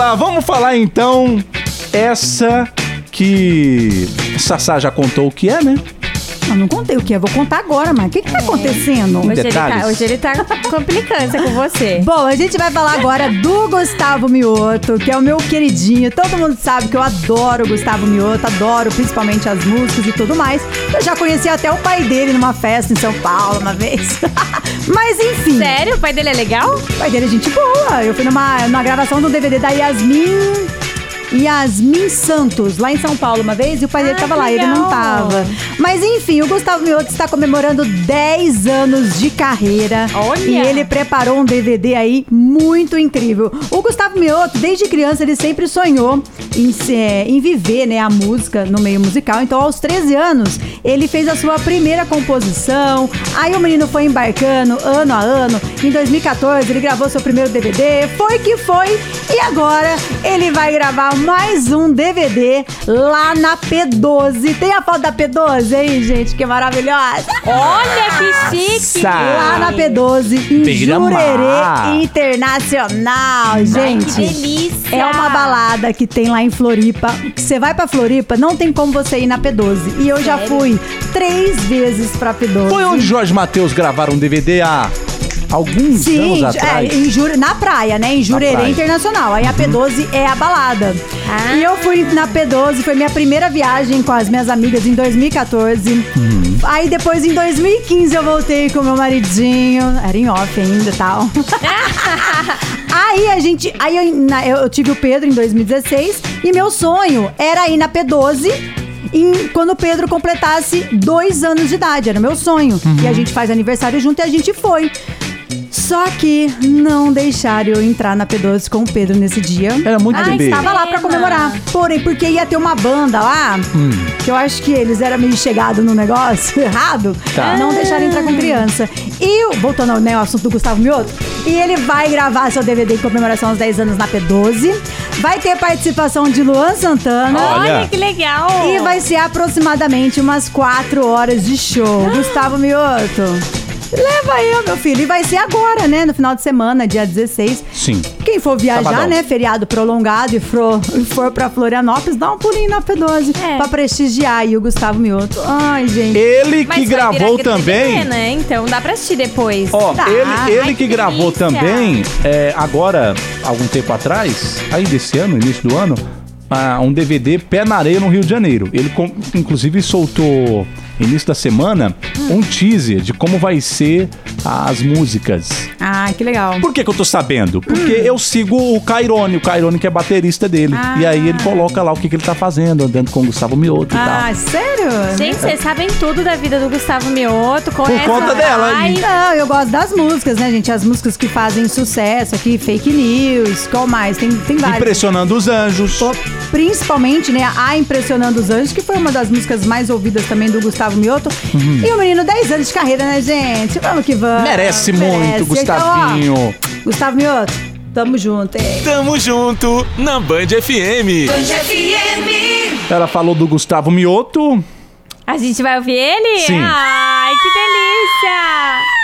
lá, vamos falar então essa que Sassá já contou o que é, né? Eu não contei o que é, vou contar agora, mas o que, que tá acontecendo? Hoje ele, tá, hoje ele tá com você. Bom, a gente vai falar agora do Gustavo Mioto, que é o meu queridinho. Todo mundo sabe que eu adoro o Gustavo Mioto, adoro principalmente as músicas e tudo mais. Eu já conheci até o pai dele numa festa em São Paulo uma vez. Mas enfim, Sério? O pai dele é legal? o pai dele é gente boa. Eu fui numa, numa gravação do DVD da Yasmin. Yasmin Santos, lá em São Paulo uma vez, e o pai dele Ah, tava lá, ele não tava. Mas enfim, o Gustavo Mioto está comemorando 10 anos de carreira. Olha! E ele preparou um DVD aí muito incrível. O Gustavo Mioto, desde criança, ele sempre sonhou em, em viver né, a música no meio musical. Então, aos 13 anos, ele fez a sua primeira composição. Aí o menino foi embarcando ano a ano. Em 2014, ele gravou seu primeiro DVD. Foi que foi. E agora ele vai gravar mais um DVD lá na P12. Tem a foto da P12 aí, gente? Que maravilhosa! Olha que chique! Lá na P12, em. Jurerê Internacional, Que gente. delícia! É uma balada que tem lá em Floripa. Você vai pra Floripa, não tem como você ir na P12. E eu já Sério? fui três vezes pra P12. Foi onde Jorge Matheus gravaram um DVD há alguns Sim, anos é, atrás. em Jure- na praia, né? Em Jurerê. Internacional. Aí a P12 é a balada. Ah. E eu fui na P12, foi minha primeira viagem com as minhas amigas em 2014. Aí depois em 2015 eu voltei com meu maridinho. Era em off ainda e tal. Aí a gente. Aí eu, na- eu- tive o Pedro em 2016 e meu sonho era ir na P12 em- quando o Pedro completasse dois anos de idade. Era meu sonho. E a gente faz aniversário junto e a gente foi. Só que não deixaram eu entrar na P12 com o Pedro nesse dia. Era muito Ai, bebê. Tava lá pra comemorar. Porém, porque ia ter uma banda lá, Hum. que eu acho que eles eram meio chegados no negócio errado, Tá. não deixaram entrar com criança. E, o- voltando ao, né, ao assunto do Gustavo Mioto, e ele vai gravar seu DVD em comemoração aos 10 anos na P12. Vai ter participação de Luan Santana. Olha. Olha que legal! E vai ser aproximadamente umas 4 horas de show. Gustavo Mioto. Leva eu, meu filho. E vai ser agora, né? No final de semana, dia 16. Sim. Quem for viajar, Sabadão. né? Feriado prolongado e for, e for pra Florianópolis, dá um pulinho na P12 É. pra prestigiar aí o Gustavo Mioto. Ai, gente. Ele Mas que vai gravou virar também. DVD, né? Então dá pra assistir depois. Ó, Tá. ele, ele Ai, que que gravou delícia. também, é, agora, algum tempo atrás, ainda esse ano, início do ano, ah, um DVD Pé na Areia no Rio de Janeiro. Ele, com- inclusive, soltou, início da semana, Hum. Um teaser de como vai ser as músicas. Ai, que legal. Por que, que eu tô sabendo? Porque eu sigo o Cairone, o Cairone que é baterista dele. Ah. E aí ele coloca lá o que, que ele tá fazendo, andando com o Gustavo Mioto e Ah, tal. sério? Gente, vocês sabem tudo da vida do Gustavo Mioto. conhecem conta o dela, hein? Não, eu gosto das músicas, né, gente? As músicas que fazem sucesso aqui, fake news, qual mais? Tem, tem várias. Impressionando os anjos. Pô, Principalmente, né, a Impressionando os Anjos, que foi uma das músicas mais ouvidas também do Gustavo Mioto. Uhum. E o menino, 10 anos de carreira, né, gente? Vamos que vamos. Merece muito, Gustavinho. Então, ó, Gustavo Mioto, tamo junto, hein? Tamo junto na Band FM. Ela falou do Gustavo Mioto. A gente vai ouvir ele? Sim. Ai, que delícia!